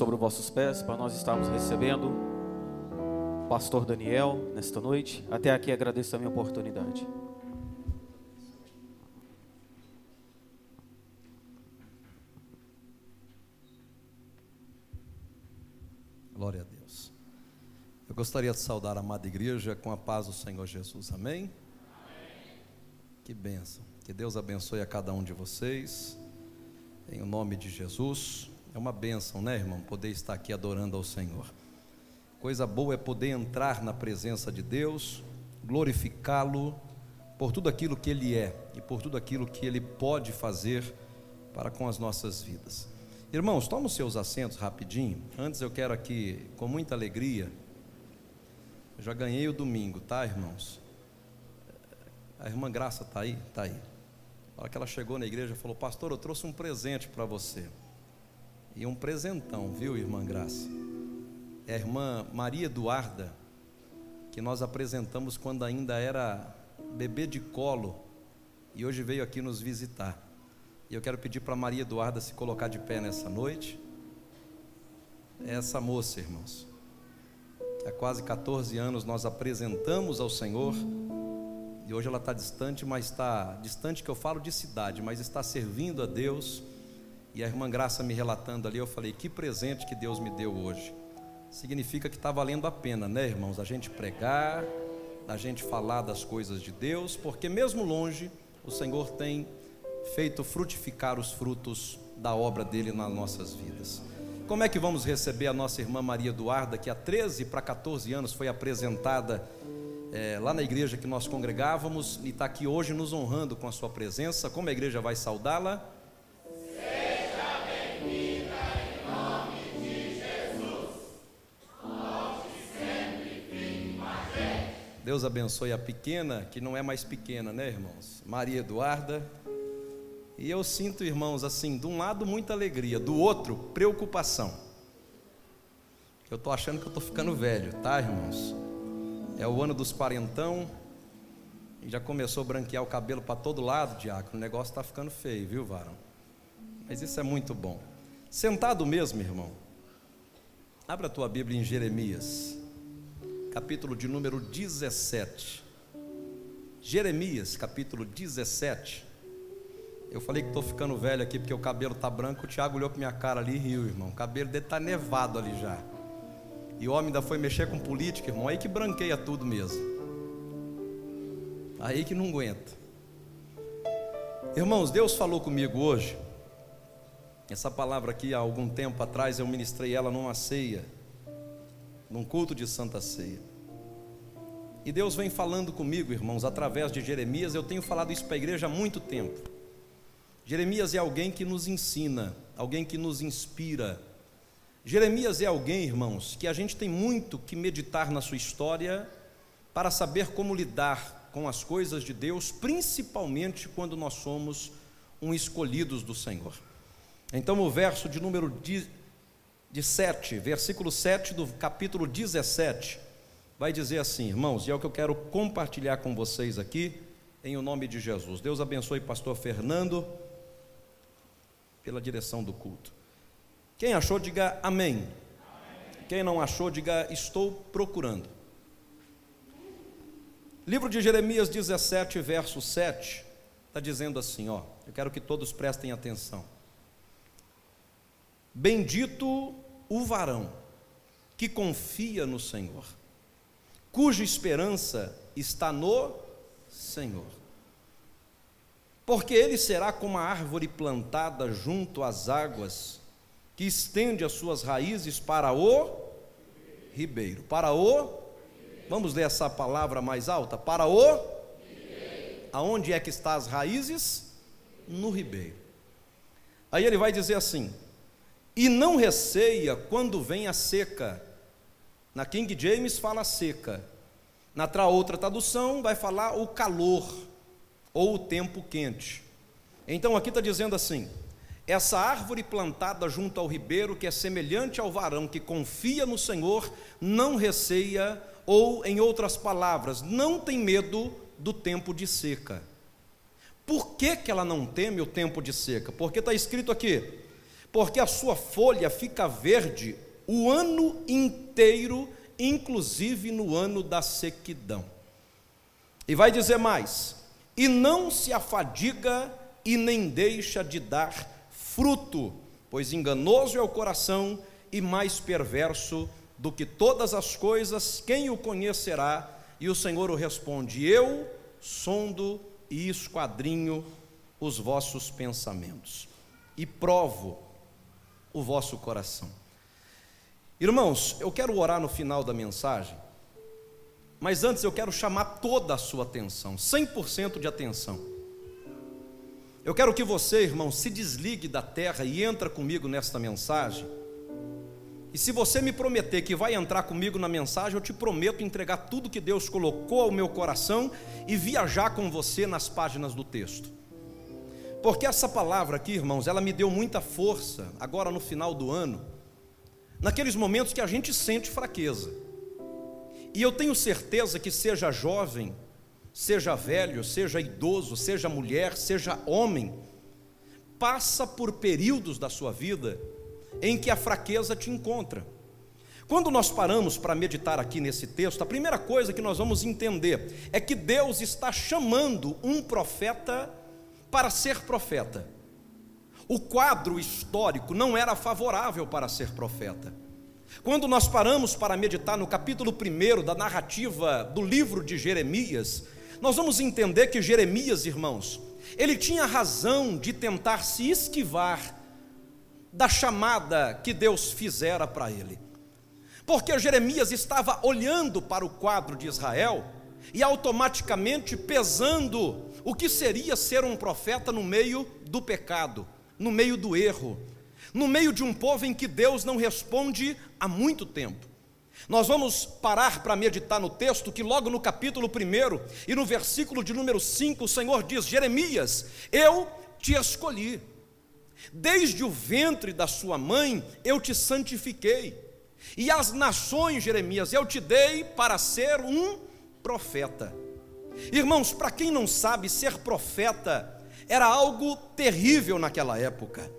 sobre os vossos pés para nós estarmos recebendo o pastor Daniel nesta noite. Até aqui agradeço a minha oportunidade. Glória a Deus. Eu gostaria de saudar a amada igreja com a paz do Senhor Jesus. Amém? Amém. Que bênção. Que Deus abençoe a cada um de vocês. Em o nome de Jesus. É uma bênção, né, irmão? Poder estar aqui adorando ao Senhor. Coisa boa é poder entrar na presença de Deus, glorificá-lo por tudo aquilo que Ele é e por tudo aquilo que Ele pode fazer para com as nossas vidas. Irmãos, toma os seus assentos rapidinho. Antes eu quero aqui, com muita alegria, eu já ganhei o domingo, tá, irmãos? A irmã Graça está aí? Está aí. A hora que ela chegou na igreja, falou: Pastor, eu trouxe um presente para você. E um presentão, viu, irmã Graça? É a irmã Maria Eduarda, que nós apresentamos quando ainda era bebê de colo, e hoje veio aqui nos visitar. E eu quero pedir para Maria Eduarda se colocar de pé nessa noite. É essa moça, irmãos. Há quase 14 anos nós apresentamos ao Senhor. E hoje ela está distante, mas está distante que eu falo de cidade, mas está servindo a Deus e a irmã Graça me relatando ali, eu falei: que presente que Deus me deu hoje. Significa que está valendo a pena, né, irmãos? A gente pregar, a gente falar das coisas de Deus, porque mesmo longe, o Senhor tem feito frutificar os frutos da obra dele nas nossas vidas. Como é que vamos receber a nossa irmã Maria Eduarda, que há 13 para 14 anos foi apresentada é, lá na igreja que nós congregávamos e está aqui hoje nos honrando com a sua presença? Como a igreja vai saudá-la? Deus abençoe a pequena, que não é mais pequena, né, irmãos? Maria Eduarda. E eu sinto, irmãos, assim, de um lado muita alegria, do outro preocupação. Eu estou achando que eu estou ficando velho, tá, irmãos? É o ano dos quarentão, já começou a branquear o cabelo para todo lado, diácono. O negócio está ficando feio, viu, varão? Mas isso é muito bom. Sentado mesmo, irmão. Abra a tua Bíblia em Jeremias capítulo de número 17. Jeremias, capítulo 17. Eu falei que estou ficando velho aqui porque o cabelo está branco. O Tiago olhou para minha cara ali e riu, irmão. O cabelo dele está nevado ali já. E o homem ainda foi mexer com política, irmão. Aí que branqueia tudo mesmo. Aí que não aguenta. Irmãos, Deus falou comigo hoje. Essa palavra aqui, há algum tempo atrás, eu ministrei ela numa ceia num culto de Santa Ceia. E Deus vem falando comigo, irmãos, através de Jeremias. Eu tenho falado isso para a igreja há muito tempo. Jeremias é alguém que nos ensina, alguém que nos inspira. Jeremias é alguém, irmãos, que a gente tem muito que meditar na sua história para saber como lidar com as coisas de Deus, principalmente quando nós somos um escolhidos do Senhor. Então, o verso de número de 7, versículo 7 do capítulo 17, vai dizer assim, irmãos, e é o que eu quero compartilhar com vocês aqui, em o nome de Jesus. Deus abençoe pastor Fernando pela direção do culto. Quem achou, diga amém. amém. Quem não achou, diga estou procurando. Livro de Jeremias 17, verso 7, está dizendo assim, ó, eu quero que todos prestem atenção. Bendito o varão que confia no Senhor, cuja esperança está no Senhor. Porque ele será como a árvore plantada junto às águas, que estende as suas raízes para o ribeiro. Para o Vamos ler essa palavra mais alta? Para o Aonde é que está as raízes? No ribeiro. Aí ele vai dizer assim: e não receia quando vem a seca. Na King James fala seca. Na outra tradução vai falar o calor ou o tempo quente. Então aqui está dizendo assim: essa árvore plantada junto ao ribeiro, que é semelhante ao varão que confia no Senhor, não receia, ou em outras palavras, não tem medo do tempo de seca. Por que, que ela não teme o tempo de seca? Porque está escrito aqui: porque a sua folha fica verde o ano inteiro, inclusive no ano da sequidão. E vai dizer mais: e não se afadiga e nem deixa de dar fruto, pois enganoso é o coração e mais perverso do que todas as coisas, quem o conhecerá? E o Senhor o responde: Eu sondo e esquadrinho os vossos pensamentos e provo o vosso coração. Irmãos, eu quero orar no final da mensagem, mas antes eu quero chamar toda a sua atenção, 100% de atenção. Eu quero que você, irmão, se desligue da terra e entra comigo nesta mensagem. E se você me prometer que vai entrar comigo na mensagem, eu te prometo entregar tudo que Deus colocou ao meu coração e viajar com você nas páginas do texto. Porque essa palavra aqui, irmãos, ela me deu muita força agora no final do ano, naqueles momentos que a gente sente fraqueza. E eu tenho certeza que seja jovem, seja velho, seja idoso, seja mulher, seja homem, passa por períodos da sua vida em que a fraqueza te encontra. Quando nós paramos para meditar aqui nesse texto, a primeira coisa que nós vamos entender é que Deus está chamando um profeta para ser profeta. O quadro histórico não era favorável para ser profeta. Quando nós paramos para meditar no capítulo 1 da narrativa do livro de Jeremias, nós vamos entender que Jeremias, irmãos, ele tinha razão de tentar se esquivar da chamada que Deus fizera para ele. Porque Jeremias estava olhando para o quadro de Israel e automaticamente pesando o que seria ser um profeta no meio do pecado, no meio do erro, no meio de um povo em que Deus não responde há muito tempo. Nós vamos parar para meditar no texto que logo no capítulo 1 e no versículo de número 5 o Senhor diz: Jeremias, eu te escolhi, desde o ventre da sua mãe eu te santifiquei, e as nações, Jeremias, eu te dei para ser um profeta. Irmãos, para quem não sabe, ser profeta era algo terrível naquela época.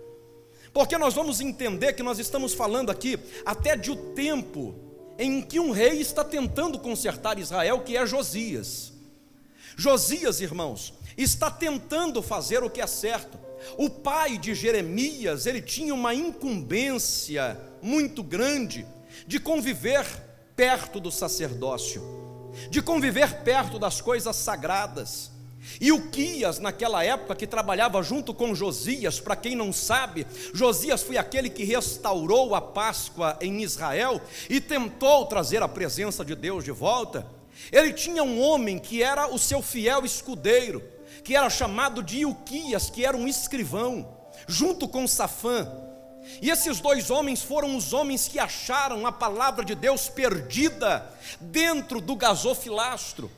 Porque nós vamos entender que nós estamos falando aqui até de o um tempo em que um rei está tentando consertar Israel, que é Josias. Josias, irmãos, está tentando fazer o que é certo. O pai de Jeremias, ele tinha uma incumbência muito grande de conviver perto do sacerdócio de conviver perto das coisas sagradas. E o Quias, naquela época, que trabalhava junto com Josias, para quem não sabe, Josias foi aquele que restaurou a Páscoa em Israel e tentou trazer a presença de Deus de volta. Ele tinha um homem que era o seu fiel escudeiro, que era chamado de Ilquias, que era um escrivão, junto com Safã. E esses dois homens foram os homens que acharam a palavra de Deus perdida dentro do gasofilastro,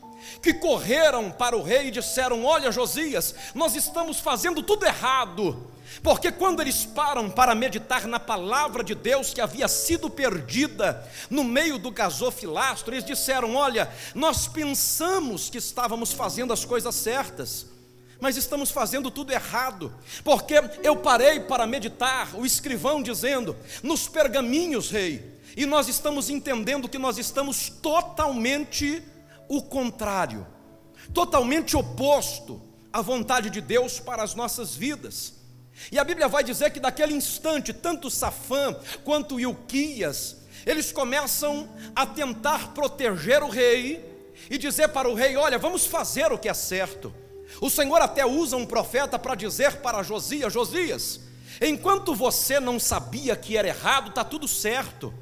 que correram para o rei e disseram: Olha, Josias, nós estamos fazendo tudo errado. Porque quando eles param para meditar na palavra de Deus que havia sido perdida no meio do gasofilastro, eles disseram: Olha, nós pensamos que estávamos fazendo as coisas certas mas estamos fazendo tudo errado, porque eu parei para meditar, o escrivão dizendo, nos pergaminhos, rei, e nós estamos entendendo que nós estamos totalmente o contrário, totalmente oposto à vontade de Deus para as nossas vidas. E a Bíblia vai dizer que daquele instante, tanto Safã quanto Ilquias, eles começam a tentar proteger o rei e dizer para o rei: olha, vamos fazer o que é certo. O Senhor até usa um profeta para dizer para Josias: Josias, enquanto você não sabia que era errado, está tudo certo.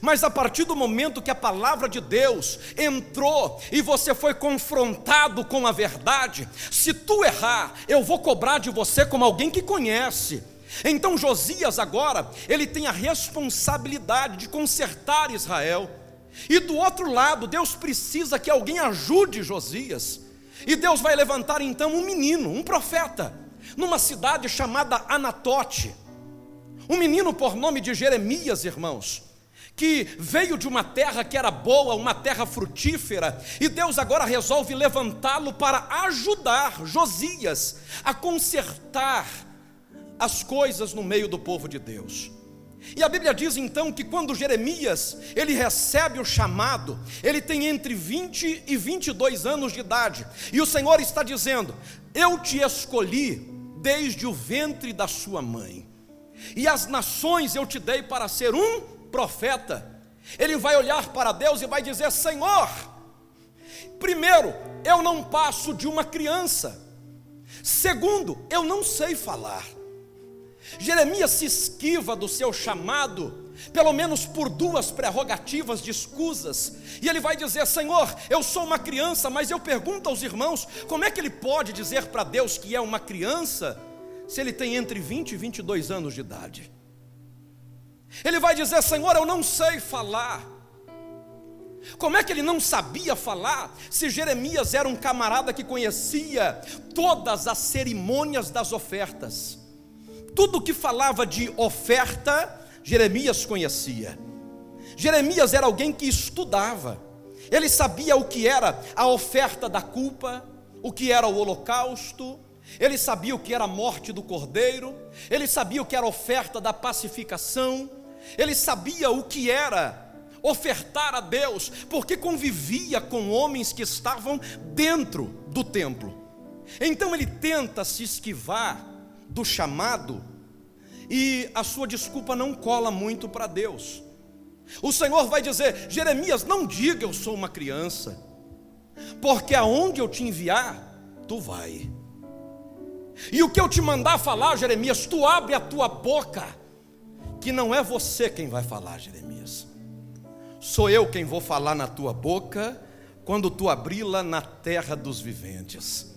Mas a partir do momento que a palavra de Deus entrou e você foi confrontado com a verdade, se tu errar, eu vou cobrar de você como alguém que conhece. Então Josias agora, ele tem a responsabilidade de consertar Israel. E do outro lado, Deus precisa que alguém ajude Josias. E Deus vai levantar então um menino, um profeta, numa cidade chamada Anatote. Um menino por nome de Jeremias, irmãos, que veio de uma terra que era boa, uma terra frutífera, e Deus agora resolve levantá-lo para ajudar Josias a consertar as coisas no meio do povo de Deus. E a Bíblia diz então que quando Jeremias, ele recebe o chamado, ele tem entre 20 e 22 anos de idade, e o Senhor está dizendo: Eu te escolhi desde o ventre da sua mãe, e as nações eu te dei para ser um profeta. Ele vai olhar para Deus e vai dizer: Senhor, primeiro, eu não passo de uma criança, segundo, eu não sei falar. Jeremias se esquiva do seu chamado, pelo menos por duas prerrogativas de escusas, e ele vai dizer: Senhor, eu sou uma criança, mas eu pergunto aos irmãos, como é que ele pode dizer para Deus que é uma criança, se ele tem entre 20 e 22 anos de idade? Ele vai dizer: Senhor, eu não sei falar. Como é que ele não sabia falar se Jeremias era um camarada que conhecia todas as cerimônias das ofertas? Tudo que falava de oferta, Jeremias conhecia. Jeremias era alguém que estudava, ele sabia o que era a oferta da culpa, o que era o holocausto, ele sabia o que era a morte do cordeiro, ele sabia o que era a oferta da pacificação, ele sabia o que era ofertar a Deus, porque convivia com homens que estavam dentro do templo. Então ele tenta se esquivar do chamado e a sua desculpa não cola muito para Deus. O Senhor vai dizer: Jeremias, não diga eu sou uma criança, porque aonde eu te enviar, tu vai. E o que eu te mandar falar, Jeremias, tu abre a tua boca, que não é você quem vai falar, Jeremias. Sou eu quem vou falar na tua boca, quando tu abri-la na terra dos viventes.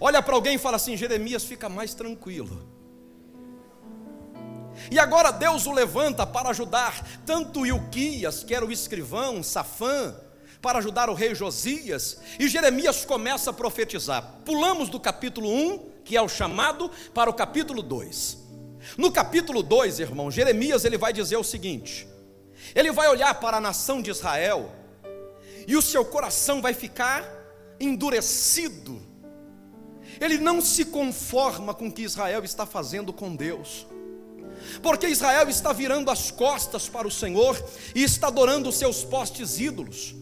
Olha para alguém e fala assim: Jeremias, fica mais tranquilo. E agora Deus o levanta para ajudar tanto Ilquias, que era o escrivão, Safã, para ajudar o rei Josias, e Jeremias começa a profetizar. Pulamos do capítulo 1, que é o chamado, para o capítulo 2. No capítulo 2, irmão, Jeremias ele vai dizer o seguinte: ele vai olhar para a nação de Israel, e o seu coração vai ficar endurecido ele não se conforma com o que Israel está fazendo com Deus. Porque Israel está virando as costas para o Senhor e está adorando os seus postes ídolos.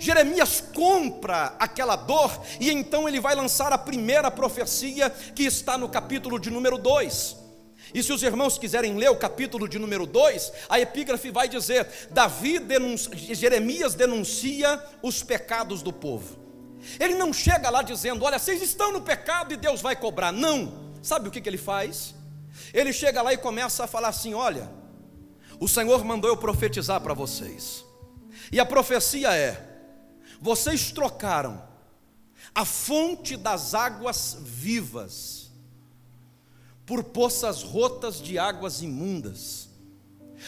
Jeremias compra aquela dor e então ele vai lançar a primeira profecia que está no capítulo de número 2. E se os irmãos quiserem ler o capítulo de número 2, a epígrafe vai dizer: Davi denuncia, Jeremias denuncia os pecados do povo. Ele não chega lá dizendo: Olha, vocês estão no pecado e Deus vai cobrar. Não. Sabe o que, que ele faz? Ele chega lá e começa a falar assim: Olha, o Senhor mandou eu profetizar para vocês. E a profecia é: Vocês trocaram a fonte das águas vivas por poças rotas de águas imundas.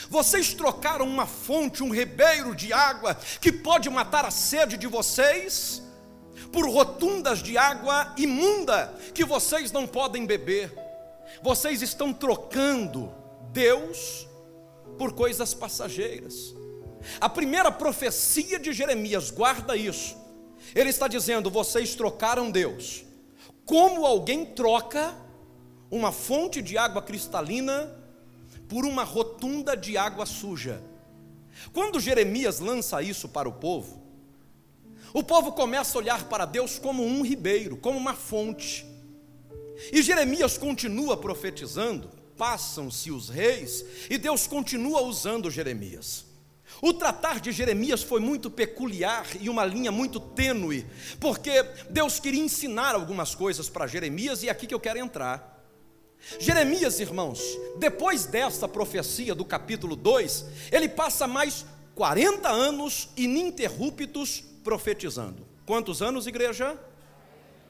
Vocês trocaram uma fonte, um ribeiro de água que pode matar a sede de vocês por rotundas de água imunda que vocês não podem beber. Vocês estão trocando Deus por coisas passageiras. A primeira profecia de Jeremias, guarda isso. Ele está dizendo: vocês trocaram Deus. Como alguém troca uma fonte de água cristalina por uma rotunda de água suja. Quando Jeremias lança isso para o povo, o povo começa a olhar para Deus como um ribeiro, como uma fonte. E Jeremias continua profetizando, passam-se os reis, e Deus continua usando Jeremias. O tratar de Jeremias foi muito peculiar e uma linha muito tênue, porque Deus queria ensinar algumas coisas para Jeremias e é aqui que eu quero entrar. Jeremias, irmãos, depois desta profecia do capítulo 2, ele passa mais 40 anos ininterruptos profetizando. Quantos anos, igreja?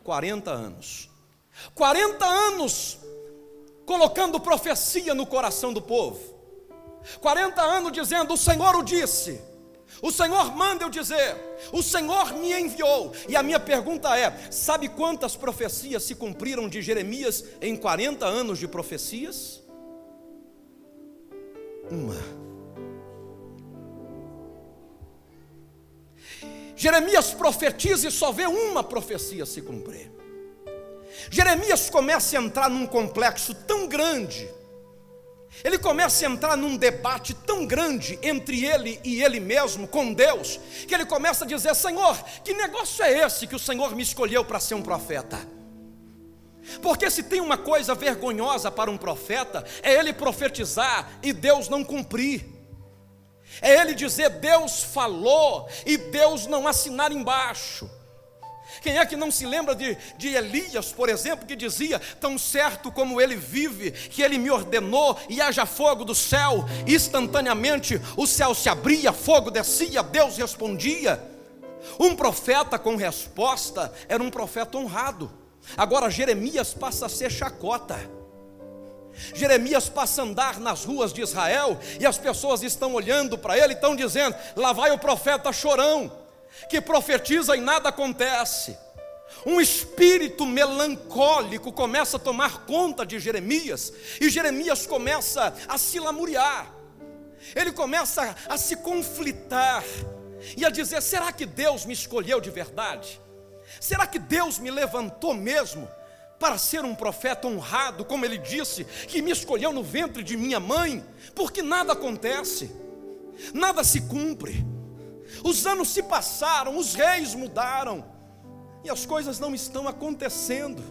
40 anos. 40 anos colocando profecia no coração do povo. 40 anos dizendo: O Senhor o disse. O Senhor manda eu dizer, o Senhor me enviou. E a minha pergunta é: sabe quantas profecias se cumpriram de Jeremias em 40 anos de profecias? Uma. Jeremias profetiza e só vê uma profecia se cumprir. Jeremias começa a entrar num complexo tão grande, ele começa a entrar num debate tão grande entre ele e ele mesmo, com Deus, que ele começa a dizer: Senhor, que negócio é esse que o Senhor me escolheu para ser um profeta? Porque se tem uma coisa vergonhosa para um profeta, é ele profetizar e Deus não cumprir. É ele dizer Deus falou e Deus não assinar embaixo. Quem é que não se lembra de, de Elias, por exemplo, que dizia: Tão certo como ele vive, que ele me ordenou e haja fogo do céu, instantaneamente o céu se abria, fogo descia, Deus respondia. Um profeta com resposta era um profeta honrado. Agora Jeremias passa a ser chacota. Jeremias passa a andar nas ruas de Israel e as pessoas estão olhando para ele e estão dizendo: lá vai o profeta chorão, que profetiza e nada acontece. Um espírito melancólico começa a tomar conta de Jeremias, e Jeremias começa a se lamuriar, ele começa a se conflitar e a dizer: será que Deus me escolheu de verdade? Será que Deus me levantou mesmo para ser um profeta honrado, como ele disse, que me escolheu no ventre de minha mãe? Porque nada acontece, nada se cumpre. Os anos se passaram, os reis mudaram, e as coisas não estão acontecendo.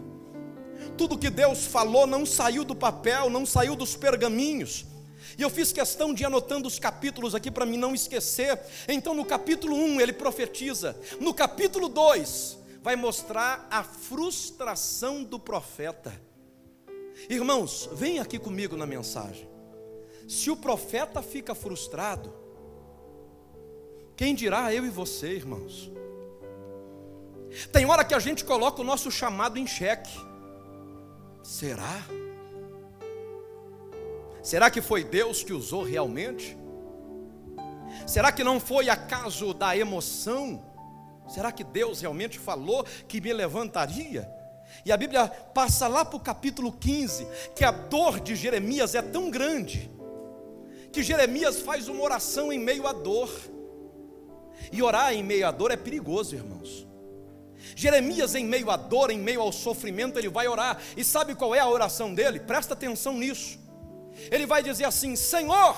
Tudo que Deus falou não saiu do papel, não saiu dos pergaminhos. E eu fiz questão de ir anotando os capítulos aqui para mim não esquecer. Então, no capítulo 1 ele profetiza, no capítulo 2 vai mostrar a frustração do profeta. Irmãos, vem aqui comigo na mensagem. Se o profeta fica frustrado, quem dirá eu e você, irmãos? Tem hora que a gente coloca o nosso chamado em xeque. Será? Será que foi Deus que usou realmente? Será que não foi acaso da emoção? Será que Deus realmente falou que me levantaria? E a Bíblia passa lá para o capítulo 15, que a dor de Jeremias é tão grande, que Jeremias faz uma oração em meio à dor. E orar em meio à dor é perigoso, irmãos. Jeremias, em meio à dor, em meio ao sofrimento, ele vai orar. E sabe qual é a oração dele? Presta atenção nisso. Ele vai dizer assim: Senhor,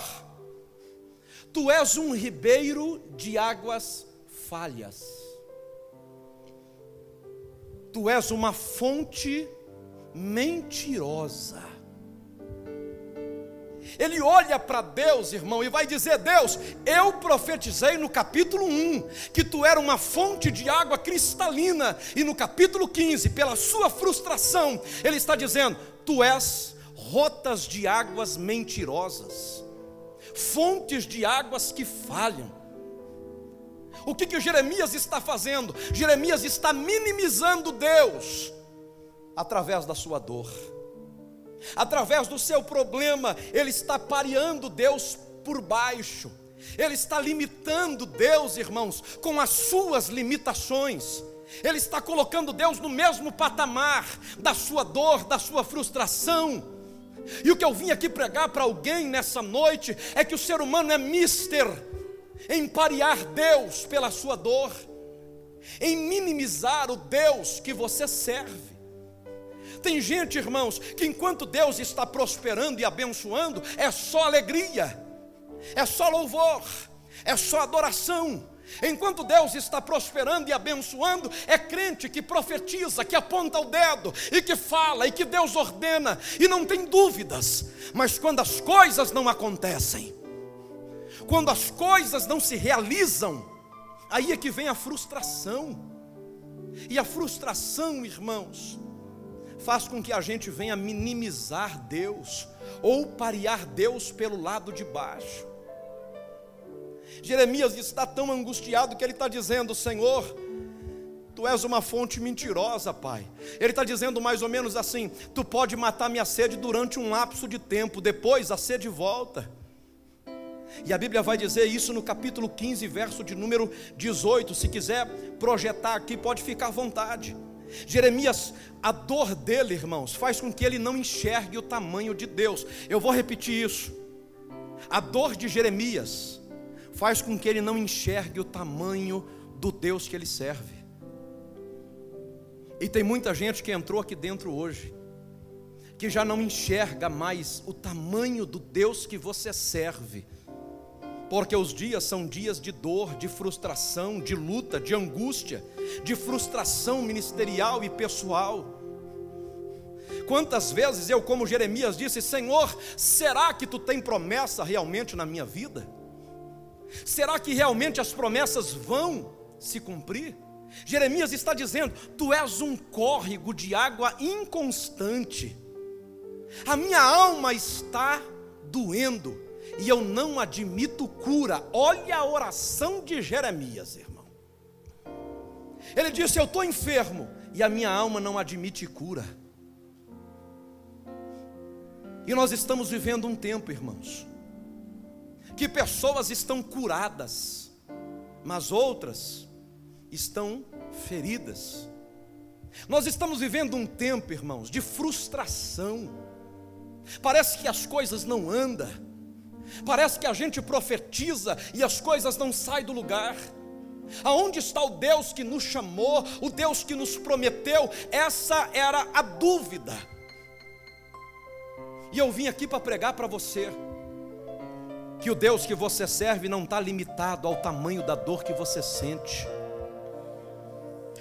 tu és um ribeiro de águas falhas tu és uma fonte mentirosa. Ele olha para Deus, irmão, e vai dizer: Deus, eu profetizei no capítulo 1 que tu era uma fonte de água cristalina, e no capítulo 15, pela sua frustração, ele está dizendo: Tu és rotas de águas mentirosas, fontes de águas que falham. O que, que Jeremias está fazendo? Jeremias está minimizando Deus através da sua dor, através do seu problema, ele está pareando Deus por baixo, ele está limitando Deus, irmãos, com as suas limitações. Ele está colocando Deus no mesmo patamar da sua dor, da sua frustração. E o que eu vim aqui pregar para alguém nessa noite é que o ser humano é mister em parear Deus pela sua dor, em minimizar o Deus que você serve. Tem gente, irmãos, que enquanto Deus está prosperando e abençoando, é só alegria, é só louvor, é só adoração. Enquanto Deus está prosperando e abençoando, é crente que profetiza, que aponta o dedo e que fala e que Deus ordena e não tem dúvidas. Mas quando as coisas não acontecem, quando as coisas não se realizam, aí é que vem a frustração. E a frustração, irmãos, faz com que a gente venha minimizar Deus ou parear Deus pelo lado de baixo. Jeremias está tão angustiado que ele está dizendo: Senhor, Tu és uma fonte mentirosa, Pai. Ele está dizendo mais ou menos assim: Tu pode matar minha sede durante um lapso de tempo, depois a sede volta. E a Bíblia vai dizer isso no capítulo 15, verso de número 18. Se quiser projetar aqui, pode ficar à vontade. Jeremias, a dor dele, irmãos, faz com que ele não enxergue o tamanho de Deus. Eu vou repetir isso. A dor de Jeremias faz com que ele não enxergue o tamanho do Deus que ele serve. E tem muita gente que entrou aqui dentro hoje, que já não enxerga mais o tamanho do Deus que você serve, porque os dias são dias de dor, de frustração, de luta, de angústia, de frustração ministerial e pessoal. Quantas vezes eu, como Jeremias, disse: Senhor, será que tu tem promessa realmente na minha vida? Será que realmente as promessas vão se cumprir? Jeremias está dizendo: Tu és um córrego de água inconstante, a minha alma está doendo e eu não admito cura. Olha a oração de Jeremias, irmão. Ele disse: Eu estou enfermo e a minha alma não admite cura. E nós estamos vivendo um tempo, irmãos, que pessoas estão curadas, mas outras estão feridas. Nós estamos vivendo um tempo, irmãos, de frustração. Parece que as coisas não andam. Parece que a gente profetiza e as coisas não saem do lugar. Aonde está o Deus que nos chamou, o Deus que nos prometeu? Essa era a dúvida. E eu vim aqui para pregar para você que o Deus que você serve não está limitado ao tamanho da dor que você sente.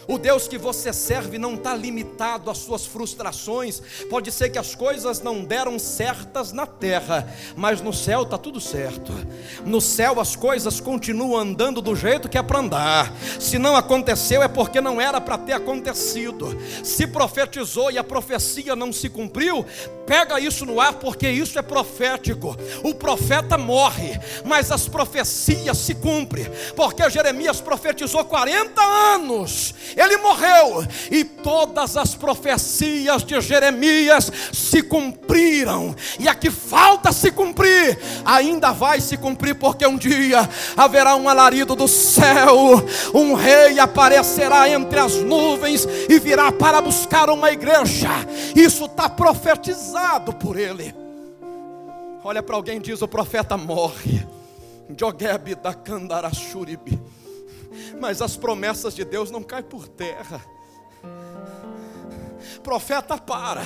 O Deus que você serve não está limitado às suas frustrações. Pode ser que as coisas não deram certas na terra, mas no céu está tudo certo. No céu as coisas continuam andando do jeito que é para andar. Se não aconteceu é porque não era para ter acontecido. Se profetizou e a profecia não se cumpriu, pega isso no ar porque isso é profético. O profeta morre, mas as profecias se cumprem. Porque Jeremias profetizou 40 anos ele morreu e todas as profecias de Jeremias se cumpriram, e a que falta se cumprir, ainda vai se cumprir, porque um dia haverá um alarido do céu, um rei aparecerá entre as nuvens e virá para buscar uma igreja, isso está profetizado por ele. Olha para alguém diz: o profeta morre. Joguebe da Candarachuribi mas as promessas de Deus não caem por terra. Profeta para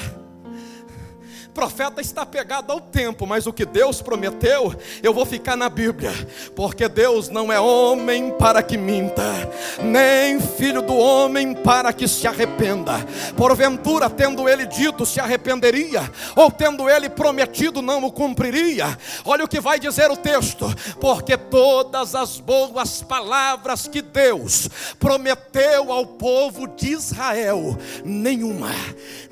profeta está pegado ao tempo, mas o que Deus prometeu, eu vou ficar na Bíblia, porque Deus não é homem para que minta, nem filho do homem para que se arrependa. Porventura, tendo ele dito, se arrependeria, ou tendo ele prometido, não o cumpriria. Olha o que vai dizer o texto: porque todas as boas palavras que Deus prometeu ao povo de Israel, nenhuma,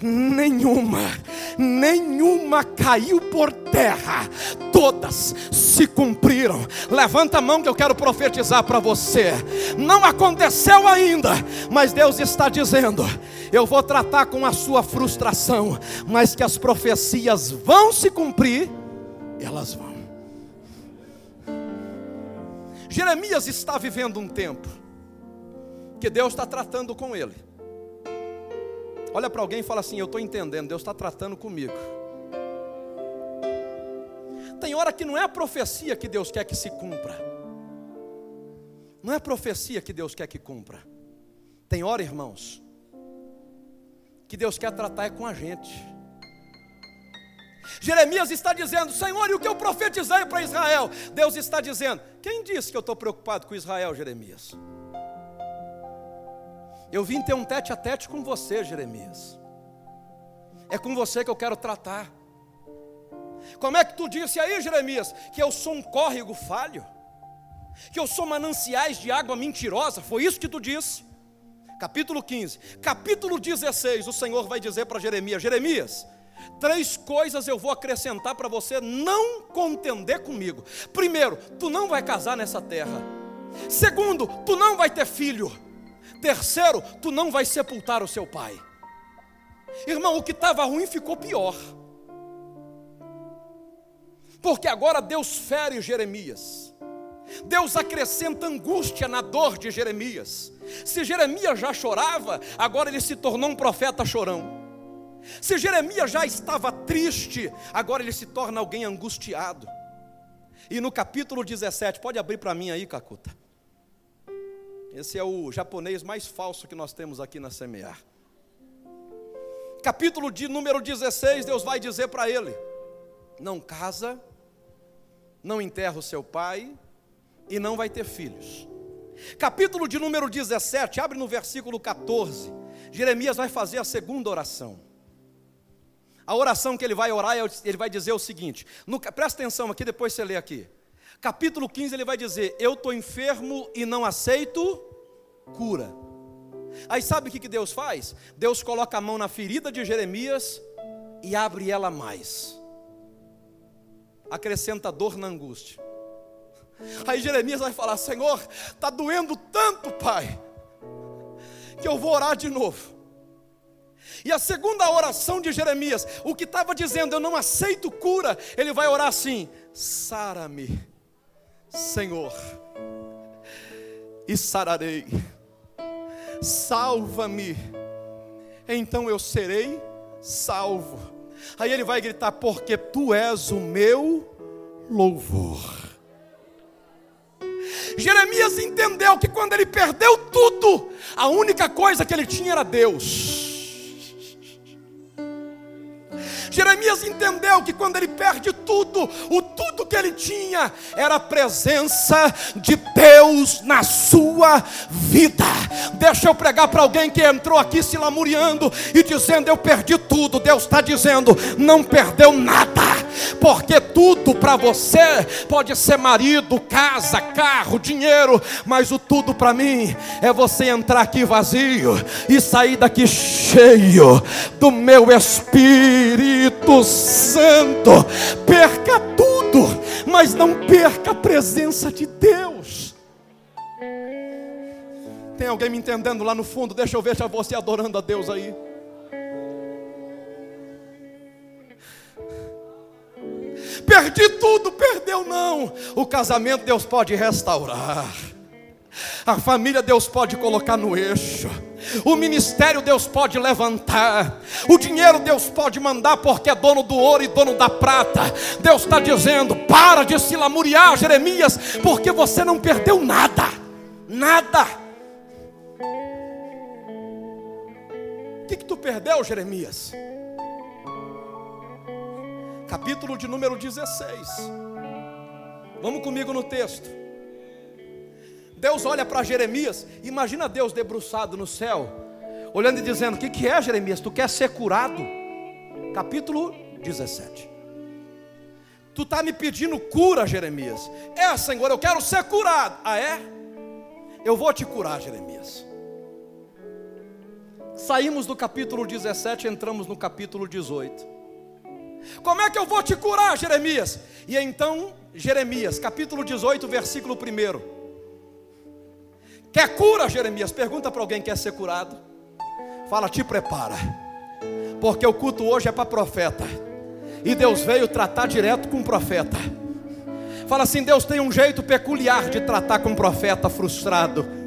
nenhuma, nenhuma nenhuma caiu por terra, todas se cumpriram. Levanta a mão que eu quero profetizar para você. Não aconteceu ainda, mas Deus está dizendo: eu vou tratar com a sua frustração, mas que as profecias vão se cumprir, elas vão. Jeremias está vivendo um tempo que Deus está tratando com ele. Olha para alguém e fala assim: Eu estou entendendo, Deus está tratando comigo. Tem hora que não é a profecia que Deus quer que se cumpra. Não é a profecia que Deus quer que cumpra. Tem hora, irmãos, que Deus quer tratar é com a gente. Jeremias está dizendo: Senhor, e o que eu profetizei para Israel? Deus está dizendo: Quem disse que eu estou preocupado com Israel, Jeremias? Eu vim ter um tete a tete com você, Jeremias. É com você que eu quero tratar. Como é que tu disse aí, Jeremias, que eu sou um córrego falho? Que eu sou mananciais de água mentirosa? Foi isso que tu disse? Capítulo 15. Capítulo 16, o Senhor vai dizer para Jeremias: Jeremias, três coisas eu vou acrescentar para você não contender comigo. Primeiro, tu não vai casar nessa terra. Segundo, tu não vai ter filho. Terceiro, tu não vai sepultar o seu pai. Irmão, o que estava ruim ficou pior porque agora Deus fere Jeremias. Deus acrescenta angústia na dor de Jeremias. Se Jeremias já chorava, agora ele se tornou um profeta chorão. Se Jeremias já estava triste, agora ele se torna alguém angustiado. E no capítulo 17, pode abrir para mim aí, Cacuta. Esse é o japonês mais falso que nós temos aqui na Semear. Capítulo de número 16, Deus vai dizer para ele: Não casa, não enterra o seu pai e não vai ter filhos. Capítulo de número 17, abre no versículo 14. Jeremias vai fazer a segunda oração. A oração que ele vai orar, ele vai dizer o seguinte: no, presta atenção aqui, depois você lê aqui. Capítulo 15, ele vai dizer: Eu estou enfermo e não aceito cura. Aí sabe o que Deus faz? Deus coloca a mão na ferida de Jeremias e abre ela mais. Acrescenta dor na angústia. Aí Jeremias vai falar: Senhor, está doendo tanto, Pai, que eu vou orar de novo. E a segunda oração de Jeremias, o que estava dizendo, eu não aceito cura, ele vai orar assim: sara-me, Senhor, e sararei salva-me, então eu serei salvo. Aí ele vai gritar: Porque tu és o meu louvor. Jeremias entendeu que quando ele perdeu tudo, a única coisa que ele tinha era Deus. Jeremias entendeu que quando ele perde tudo, o tudo que ele tinha era a presença de Deus na sua vida. Deixa eu pregar para alguém que entrou aqui se lamuriando e dizendo: Eu perdi tudo. Deus está dizendo: Não perdeu nada, porque tudo para você pode ser marido, casa, carro, dinheiro, mas o tudo para mim é você entrar aqui vazio e sair daqui cheio do meu espírito Espírito Santo. Perca tudo, mas não perca a presença de Deus. Tem alguém me entendendo lá no fundo? Deixa eu ver já você adorando a Deus aí. Perdi tudo, perdeu não. O casamento Deus pode restaurar. A família Deus pode colocar no eixo. O ministério Deus pode levantar. O dinheiro Deus pode mandar porque é dono do ouro e dono da prata. Deus está dizendo: para de se lamuriar, Jeremias, porque você não perdeu nada. Nada. O que, que tu perdeu, Jeremias? Capítulo de número 16. Vamos comigo no texto. Deus olha para Jeremias, imagina Deus debruçado no céu, olhando e dizendo: O que, que é, Jeremias? Tu quer ser curado? Capítulo 17. Tu está me pedindo cura, Jeremias. É, Senhor, eu quero ser curado. Ah, é? Eu vou te curar, Jeremias. Saímos do capítulo 17, entramos no capítulo 18. Como é que eu vou te curar, Jeremias? E então, Jeremias, capítulo 18, versículo 1. Quer cura, Jeremias? Pergunta para alguém que quer ser curado. Fala, te prepara. Porque o culto hoje é para profeta. E Deus veio tratar direto com o profeta. Fala assim: Deus tem um jeito peculiar de tratar com um profeta frustrado.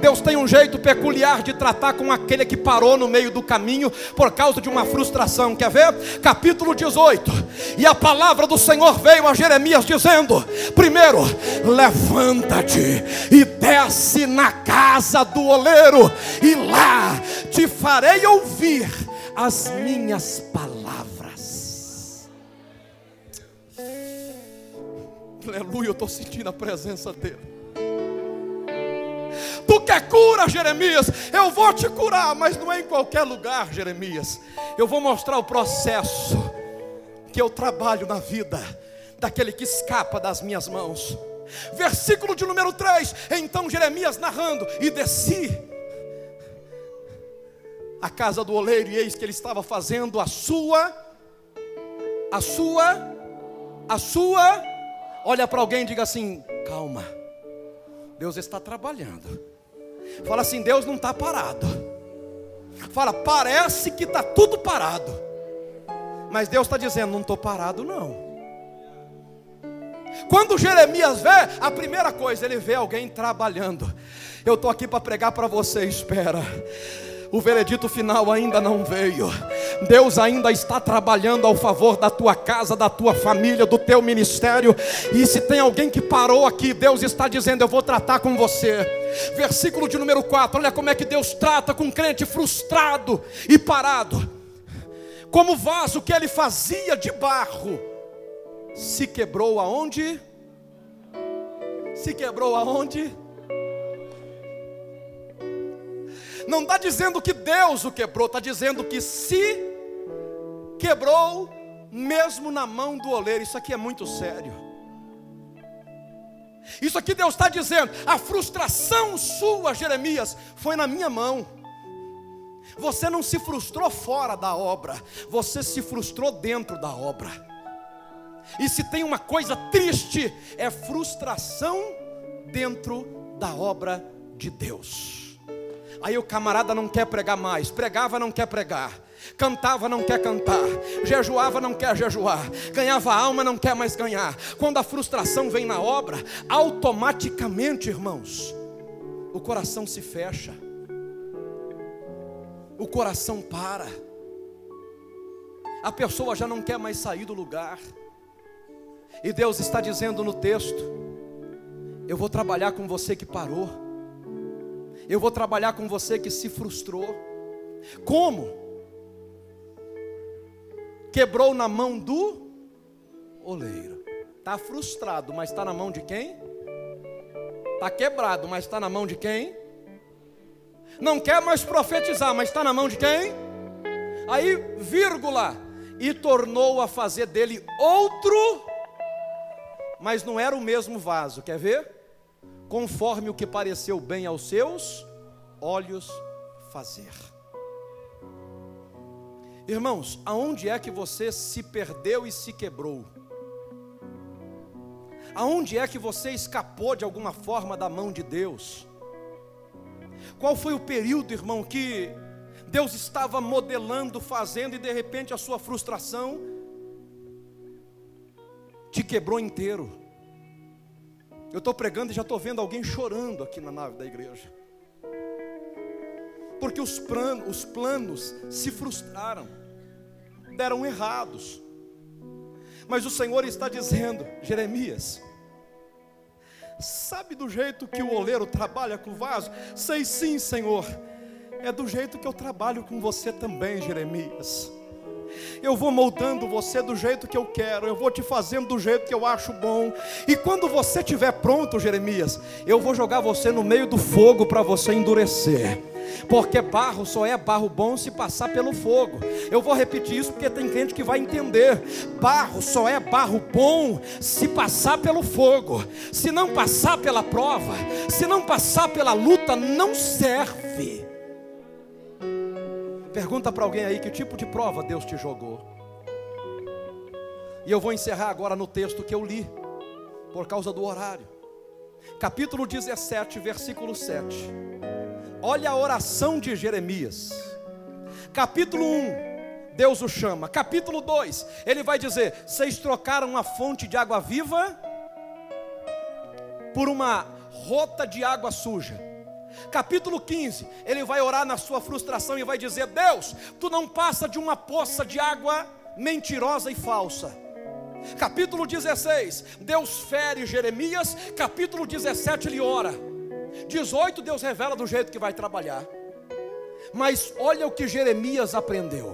Deus tem um jeito peculiar de tratar com aquele que parou no meio do caminho por causa de uma frustração. Quer ver? Capítulo 18. E a palavra do Senhor veio a Jeremias dizendo: primeiro, levanta-te e desce na casa do oleiro, e lá te farei ouvir as minhas palavras. Aleluia, eu estou sentindo a presença dele. Tu quer cura, Jeremias? Eu vou te curar, mas não é em qualquer lugar, Jeremias. Eu vou mostrar o processo que eu trabalho na vida daquele que escapa das minhas mãos. Versículo de número 3. Então Jeremias narrando: E desci a casa do oleiro, e eis que ele estava fazendo a sua, a sua, a sua. Olha para alguém e diga assim: calma, Deus está trabalhando. Fala assim: Deus não está parado. Fala, parece que está tudo parado. Mas Deus está dizendo: não estou parado, não. Quando Jeremias vê, a primeira coisa, ele vê alguém trabalhando. Eu estou aqui para pregar para você, espera o veredito final ainda não veio. Deus ainda está trabalhando ao favor da tua casa, da tua família, do teu ministério. E se tem alguém que parou aqui, Deus está dizendo: Eu vou tratar com você. Versículo de número 4, olha como é que Deus trata com um crente frustrado e parado. como vaso que ele fazia de barro, se quebrou aonde? Se quebrou aonde? Não está dizendo que Deus o quebrou, está dizendo que se quebrou mesmo na mão do oleiro. Isso aqui é muito sério. Isso aqui Deus está dizendo: a frustração sua, Jeremias, foi na minha mão. Você não se frustrou fora da obra, você se frustrou dentro da obra. E se tem uma coisa triste, é frustração dentro da obra de Deus. Aí o camarada não quer pregar mais, pregava, não quer pregar, cantava, não quer cantar, jejuava, não quer jejuar, ganhava alma, não quer mais ganhar. Quando a frustração vem na obra, automaticamente, irmãos, o coração se fecha o coração para, a pessoa já não quer mais sair do lugar, e Deus está dizendo no texto: Eu vou trabalhar com você que parou, eu vou trabalhar com você que se frustrou. Como? Quebrou na mão do oleiro. Está frustrado, mas está na mão de quem? Está quebrado, mas está na mão de quem? não quer mais profetizar, mas está na mão de quem? Aí, vírgula, e tornou a fazer dele outro, mas não era o mesmo vaso, quer ver? Conforme o que pareceu bem aos seus olhos fazer. Irmãos, aonde é que você se perdeu e se quebrou? Aonde é que você escapou de alguma forma da mão de Deus? Qual foi o período, irmão, que Deus estava modelando, fazendo e de repente a sua frustração te quebrou inteiro? Eu estou pregando e já estou vendo alguém chorando aqui na nave da igreja. Porque os, planos, os planos se frustraram, deram errados. Mas o Senhor está dizendo, Jeremias, Sabe do jeito que o oleiro trabalha com o vaso? Sei sim, Senhor. É do jeito que eu trabalho com você também, Jeremias. Eu vou moldando você do jeito que eu quero, eu vou te fazendo do jeito que eu acho bom. E quando você estiver pronto, Jeremias, eu vou jogar você no meio do fogo para você endurecer porque barro só é barro bom se passar pelo fogo. Eu vou repetir isso porque tem gente que vai entender. Barro só é barro bom se passar pelo fogo. Se não passar pela prova, se não passar pela luta, não serve. Pergunta para alguém aí que tipo de prova Deus te jogou. E eu vou encerrar agora no texto que eu li, por causa do horário. Capítulo 17, versículo 7. Olha a oração de Jeremias. Capítulo 1, Deus o chama. Capítulo 2, ele vai dizer: Vocês trocaram a fonte de água viva por uma rota de água suja. Capítulo 15, ele vai orar na sua frustração e vai dizer: Deus, tu não passa de uma poça de água mentirosa e falsa. Capítulo 16, Deus fere Jeremias. Capítulo 17, ele ora. 18 Deus revela do jeito que vai trabalhar. Mas olha o que Jeremias aprendeu.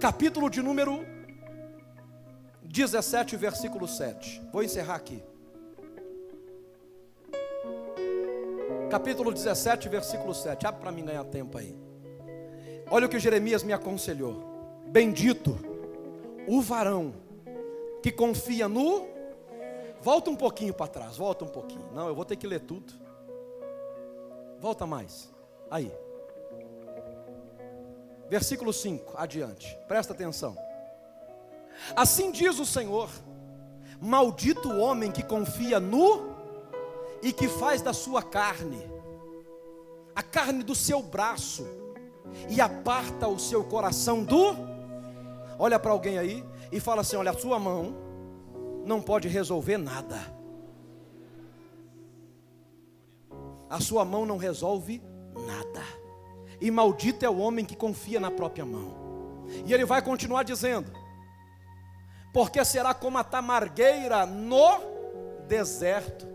Capítulo de número 17, versículo 7. Vou encerrar aqui. Capítulo 17, versículo 7. Abre para mim ganhar tempo aí. Olha o que Jeremias me aconselhou. Bendito o varão que confia no Volta um pouquinho para trás, volta um pouquinho. Não, eu vou ter que ler tudo. Volta mais. Aí. Versículo 5, adiante. Presta atenção. Assim diz o Senhor: Maldito o homem que confia no e que faz da sua carne, a carne do seu braço, e aparta o seu coração do. Olha para alguém aí e fala assim: Olha, a sua mão não pode resolver nada. A sua mão não resolve nada. E maldito é o homem que confia na própria mão. E ele vai continuar dizendo: Porque será como a tamargueira no deserto,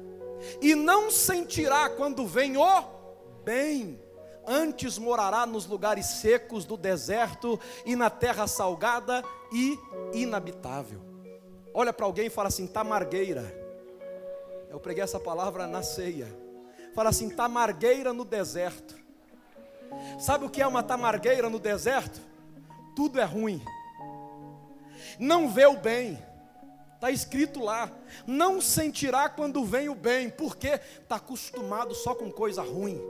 e não sentirá quando vem o bem, antes morará nos lugares secos do deserto e na terra salgada e inabitável. Olha para alguém e fala assim: tamargueira. Eu preguei essa palavra na ceia. Fala assim: tamargueira no deserto. Sabe o que é uma tamargueira no deserto? Tudo é ruim. Não vê o bem. Está escrito lá. Não sentirá quando vem o bem, porque está acostumado só com coisa ruim.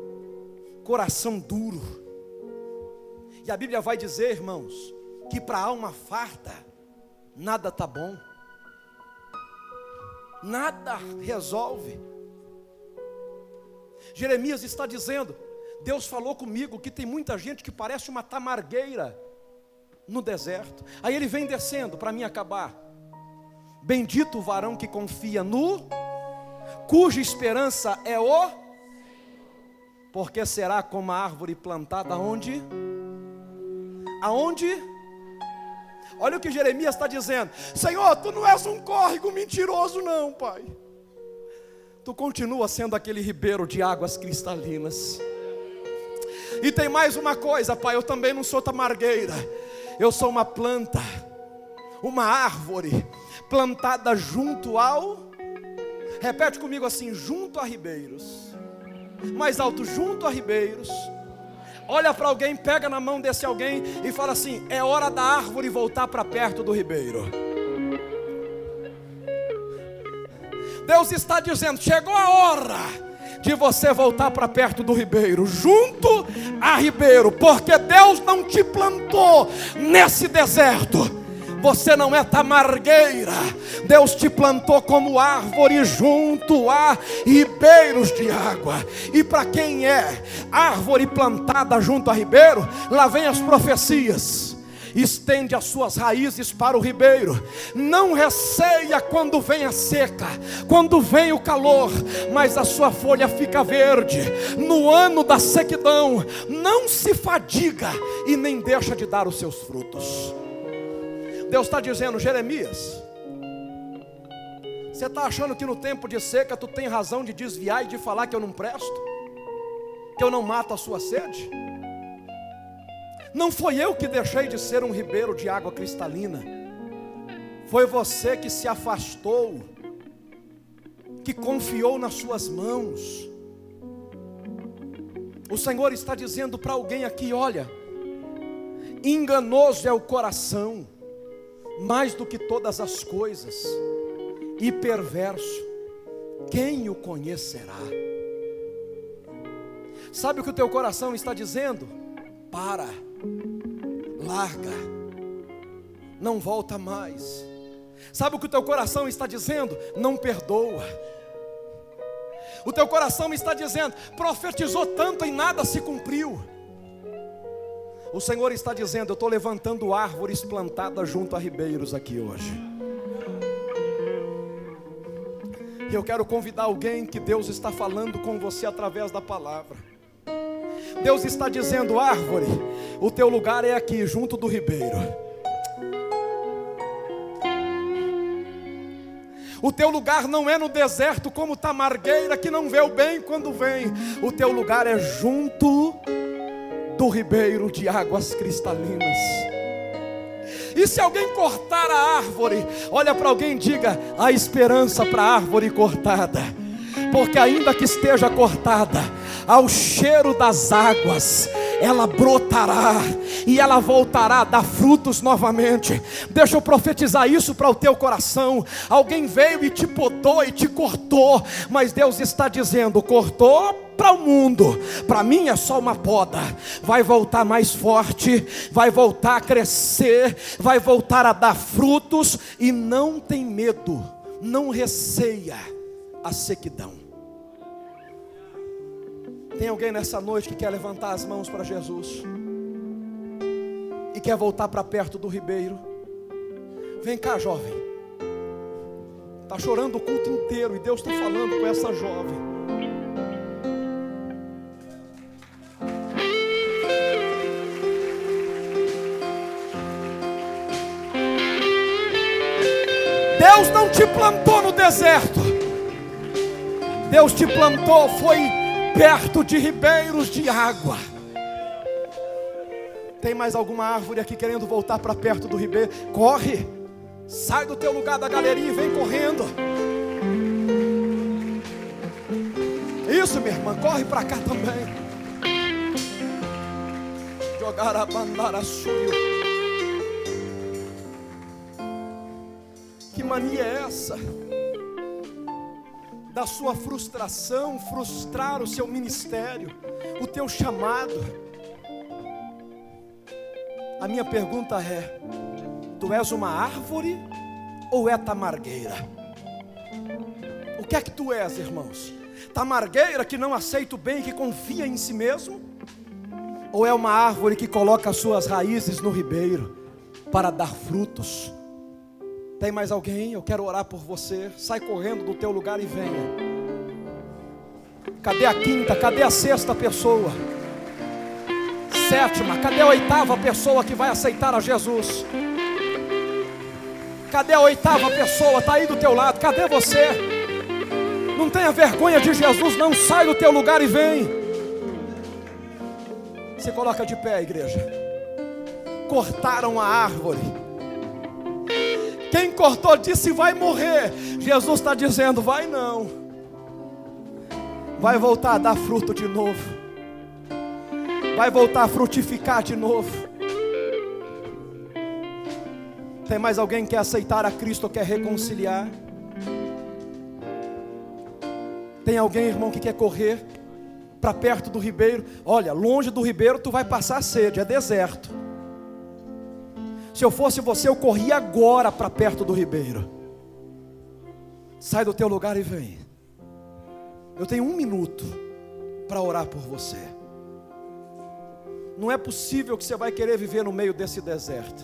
Coração duro. E a Bíblia vai dizer, irmãos, que para a alma farta, nada está bom. Nada resolve. Jeremias está dizendo: Deus falou comigo que tem muita gente que parece uma tamargueira no deserto. Aí ele vem descendo para mim acabar. Bendito o varão que confia no, cuja esperança é o, porque será como a árvore plantada onde? Aonde? Olha o que Jeremias está dizendo: Senhor, tu não és um córrego mentiroso, não, Pai. Tu continua sendo aquele ribeiro de águas cristalinas. E tem mais uma coisa, Pai, eu também não sou tamargueira. Eu sou uma planta, uma árvore plantada junto ao Repete comigo assim, junto a ribeiros. Mais alto, junto a ribeiros. Olha para alguém, pega na mão desse alguém e fala assim: é hora da árvore voltar para perto do ribeiro. Deus está dizendo: chegou a hora de você voltar para perto do ribeiro, junto a ribeiro, porque Deus não te plantou nesse deserto. Você não é tamargueira, Deus te plantou como árvore junto a ribeiros de água. E para quem é árvore plantada junto a ribeiro, lá vem as profecias estende as suas raízes para o ribeiro, não receia quando vem a seca, quando vem o calor, mas a sua folha fica verde. No ano da sequidão, não se fadiga e nem deixa de dar os seus frutos. Deus está dizendo, Jeremias, você está achando que no tempo de seca tu tem razão de desviar e de falar que eu não presto? Que eu não mato a sua sede? Não foi eu que deixei de ser um ribeiro de água cristalina. Foi você que se afastou, que confiou nas suas mãos. O Senhor está dizendo para alguém aqui: olha, enganoso é o coração, mais do que todas as coisas, e perverso, quem o conhecerá? Sabe o que o teu coração está dizendo? Para larga, não volta mais. Sabe o que o teu coração está dizendo? Não perdoa. O teu coração está dizendo: profetizou tanto e nada se cumpriu. O Senhor está dizendo: Eu estou levantando árvores plantadas junto a ribeiros aqui hoje. E eu quero convidar alguém que Deus está falando com você através da palavra. Deus está dizendo: árvore, o teu lugar é aqui, junto do ribeiro. O teu lugar não é no deserto como tamargueira que não vê o bem quando vem. O teu lugar é junto do ribeiro de águas cristalinas. E se alguém cortar a árvore, olha para alguém e diga: a esperança para a árvore cortada porque ainda que esteja cortada, ao cheiro das águas, ela brotará e ela voltará a dar frutos novamente. Deixa eu profetizar isso para o teu coração. Alguém veio e te podou e te cortou, mas Deus está dizendo: cortou para o mundo, para mim é só uma poda. Vai voltar mais forte, vai voltar a crescer, vai voltar a dar frutos e não tem medo, não receia a sequidão. Tem alguém nessa noite que quer levantar as mãos para Jesus e quer voltar para perto do ribeiro? Vem cá, jovem. Está chorando o culto inteiro e Deus está falando com essa jovem. Deus não te plantou no deserto. Deus te plantou foi perto de ribeiros de água. Tem mais alguma árvore aqui querendo voltar para perto do ribeiro? Corre! Sai do teu lugar da galeria e vem correndo. Isso, minha irmã, corre para cá também. Jogar a bandara suyo. Que mania é essa? Da sua frustração, frustrar o seu ministério, o teu chamado. A minha pergunta é: tu és uma árvore ou é tamargueira? O que é que tu és, irmãos? Tamargueira que não aceita o bem, que confia em si mesmo? Ou é uma árvore que coloca as suas raízes no ribeiro para dar frutos? Tem mais alguém? Eu quero orar por você. Sai correndo do teu lugar e venha. Cadê a quinta? Cadê a sexta pessoa? Sétima, cadê a oitava pessoa que vai aceitar a Jesus? Cadê a oitava pessoa? Está aí do teu lado, cadê você? Não tenha vergonha de Jesus, não sai do teu lugar e vem. Se coloca de pé, igreja. Cortaram a árvore. Quem cortou disse vai morrer. Jesus está dizendo: vai não. Vai voltar a dar fruto de novo. Vai voltar a frutificar de novo. Tem mais alguém que quer aceitar a Cristo ou quer reconciliar? Tem alguém, irmão, que quer correr para perto do ribeiro? Olha, longe do ribeiro tu vai passar sede, é deserto. Se eu fosse você, eu corria agora para perto do ribeiro. Sai do teu lugar e vem. Eu tenho um minuto para orar por você. Não é possível que você vai querer viver no meio desse deserto.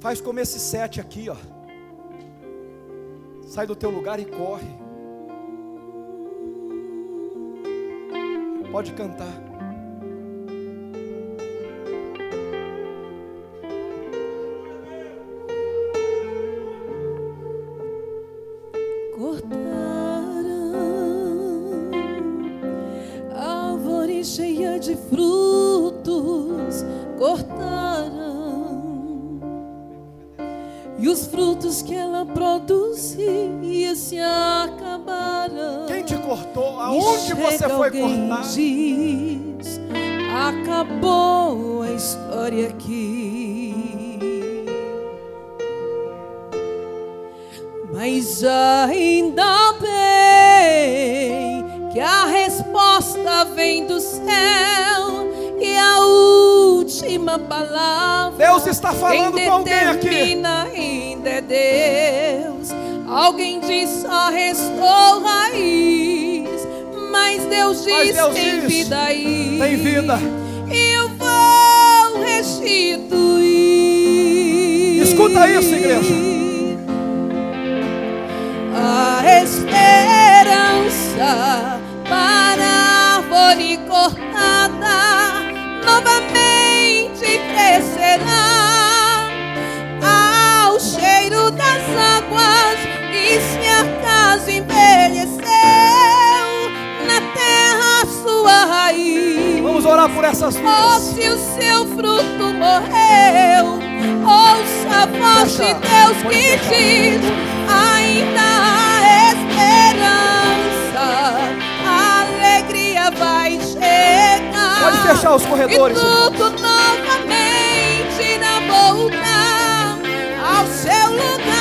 Faz como esse sete aqui, ó. Sai do teu lugar e corre. Pode cantar. Cortaram e os frutos que ela produzia se acabaram. Quem te cortou? Aonde você foi? Diz, acabou a história aqui. Mas ainda bem que a resposta vem do céu última palavra. Deus está falando quem com alguém aqui. determina ainda é Deus. Alguém diz só restou raiz, mas Deus diz Mas Deus tem diz, vida aí. tem vida. Eu vou restituir. Escuta isso, igreja. A esperança se acaso envelheceu na terra sua raiz. Vamos orar por essas Ou vidas. se o seu fruto morreu, ouça a voz Fecha. de Deus Pode que fechar. diz: ainda há esperança, a alegria vai chegar. Pode fechar os corredores, E tudo novamente irá voltar ao seu lugar.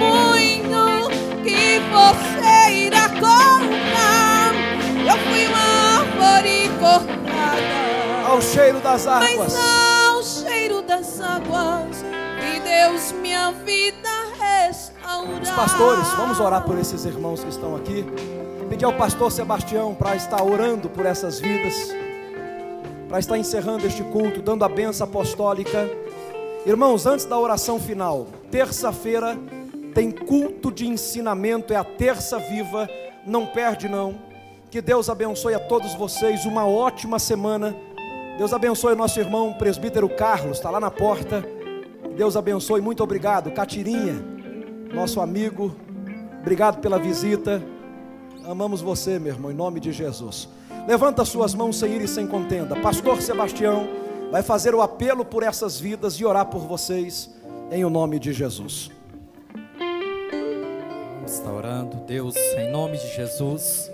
Testemunho que você irá contar. Eu fui uma árvore cortada. Ao cheiro das Mas águas. ao cheiro das águas e Deus minha vida restaurar. Os pastores, vamos orar por esses irmãos que estão aqui. Pedir ao pastor Sebastião para estar orando por essas vidas, para estar encerrando este culto, dando a benção apostólica. Irmãos, antes da oração final, terça-feira tem culto de ensinamento, é a terça viva, não perde não. Que Deus abençoe a todos vocês, uma ótima semana. Deus abençoe o nosso irmão presbítero Carlos, está lá na porta. Deus abençoe, muito obrigado. Catirinha, nosso amigo, obrigado pela visita. Amamos você, meu irmão, em nome de Jesus. Levanta suas mãos sem ir e sem contenda. Pastor Sebastião vai fazer o apelo por essas vidas e orar por vocês em o nome de Jesus. Está orando, Deus, em nome de Jesus.